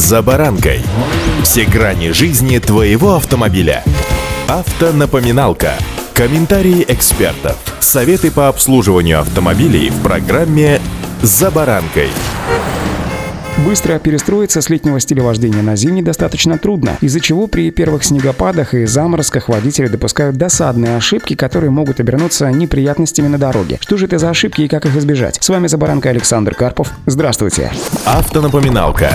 «За баранкой». Все грани жизни твоего автомобиля. Автонапоминалка. Комментарии экспертов. Советы по обслуживанию автомобилей в программе «За баранкой». Быстро перестроиться с летнего стиля вождения на зимний достаточно трудно, из-за чего при первых снегопадах и заморозках водители допускают досадные ошибки, которые могут обернуться неприятностями на дороге. Что же это за ошибки и как их избежать? С вами Забаранка Александр Карпов. Здравствуйте. Автонапоминалка.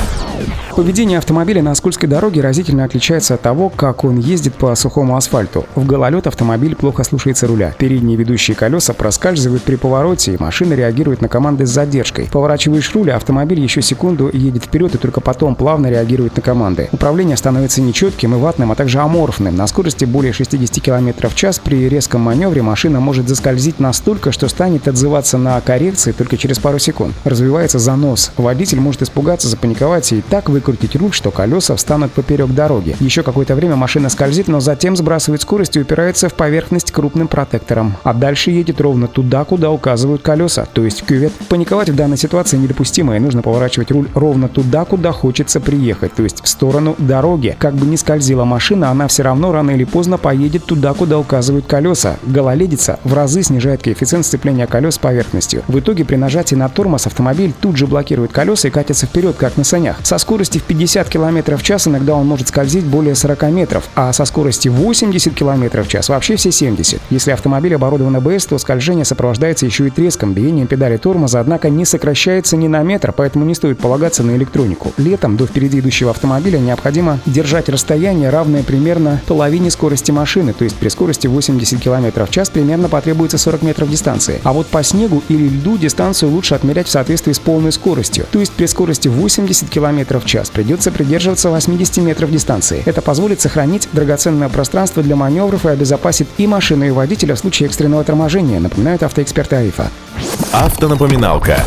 Поведение автомобиля на скользкой дороге разительно отличается от того, как он ездит по сухому асфальту. В гололед автомобиль плохо слушается руля. Передние ведущие колеса проскальзывают при повороте, и машина реагирует на команды с задержкой. Поворачиваешь руль, а автомобиль еще секунду едет вперед и только потом плавно реагирует на команды. Управление становится нечетким и ватным, а также аморфным. На скорости более 60 км в час при резком маневре машина может заскользить настолько, что станет отзываться на коррекции только через пару секунд. Развивается занос. Водитель может испугаться, запаниковать и так вы выкрутить руль, что колеса встанут поперек дороги. Еще какое-то время машина скользит, но затем сбрасывает скорость и упирается в поверхность крупным протектором. А дальше едет ровно туда, куда указывают колеса, то есть в кювет. Паниковать в данной ситуации недопустимо, и нужно поворачивать руль ровно туда, куда хочется приехать, то есть в сторону дороги. Как бы ни скользила машина, она все равно рано или поздно поедет туда, куда указывают колеса. Гололедица в разы снижает коэффициент сцепления колес с поверхностью. В итоге при нажатии на тормоз автомобиль тут же блокирует колеса и катится вперед, как на санях. Со скоростью скорости в 50 км в час иногда он может скользить более 40 метров, а со скорости 80 км в час вообще все 70. Если автомобиль оборудован АБС, то скольжение сопровождается еще и треском, биением педали тормоза, однако не сокращается ни на метр, поэтому не стоит полагаться на электронику. Летом до впереди идущего автомобиля необходимо держать расстояние, равное примерно половине скорости машины, то есть при скорости 80 км в час примерно потребуется 40 метров дистанции. А вот по снегу или льду дистанцию лучше отмерять в соответствии с полной скоростью, то есть при скорости 80 км в час час придется придерживаться 80 метров дистанции. Это позволит сохранить драгоценное пространство для маневров и обезопасит и машину, и водителя в случае экстренного торможения, напоминают автоэксперты АИФа. Автонапоминалка.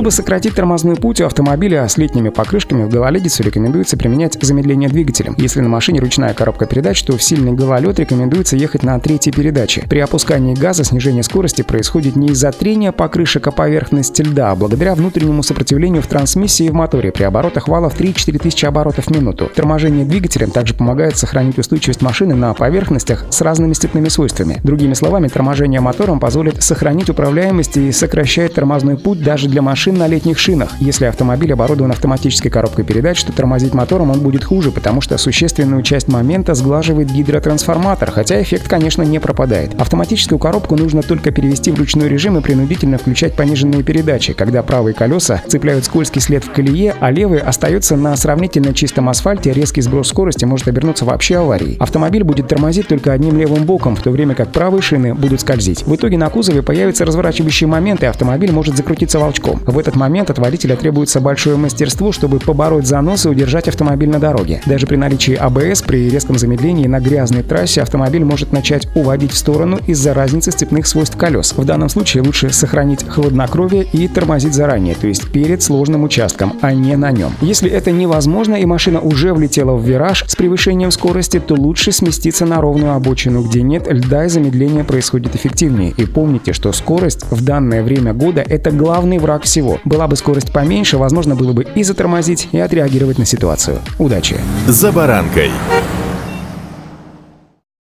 Чтобы сократить тормозной путь у автомобиля с летними покрышками в гололедицу рекомендуется применять замедление двигателем. Если на машине ручная коробка передач, то в сильный гололед рекомендуется ехать на третьей передаче. При опускании газа снижение скорости происходит не из-за трения покрышек о поверхность льда, а благодаря внутреннему сопротивлению в трансмиссии и в моторе при оборотах вала в 3-4 тысячи оборотов в минуту. Торможение двигателем также помогает сохранить устойчивость машины на поверхностях с разными степными свойствами. Другими словами, торможение мотором позволит сохранить управляемость и сокращает тормозной путь даже для машин машин на летних шинах. Если автомобиль оборудован автоматической коробкой передач, то тормозить мотором он будет хуже, потому что существенную часть момента сглаживает гидротрансформатор, хотя эффект, конечно, не пропадает. Автоматическую коробку нужно только перевести в ручной режим и принудительно включать пониженные передачи, когда правые колеса цепляют скользкий след в колее, а левые остаются на сравнительно чистом асфальте, резкий сброс скорости может обернуться вообще аварией. Автомобиль будет тормозить только одним левым боком, в то время как правые шины будут скользить. В итоге на кузове появится разворачивающий момент, и автомобиль может закрутиться волчком. В этот момент от водителя требуется большое мастерство, чтобы побороть занос и удержать автомобиль на дороге. Даже при наличии АБС при резком замедлении на грязной трассе автомобиль может начать уводить в сторону из-за разницы степных свойств колес. В данном случае лучше сохранить хладнокровие и тормозить заранее, то есть перед сложным участком, а не на нем. Если это невозможно и машина уже влетела в вираж с превышением скорости, то лучше сместиться на ровную обочину, где нет льда и замедление происходит эффективнее. И помните, что скорость в данное время года – это главный враг всего всего. Была бы скорость поменьше, возможно было бы и затормозить, и отреагировать на ситуацию. Удачи! За баранкой.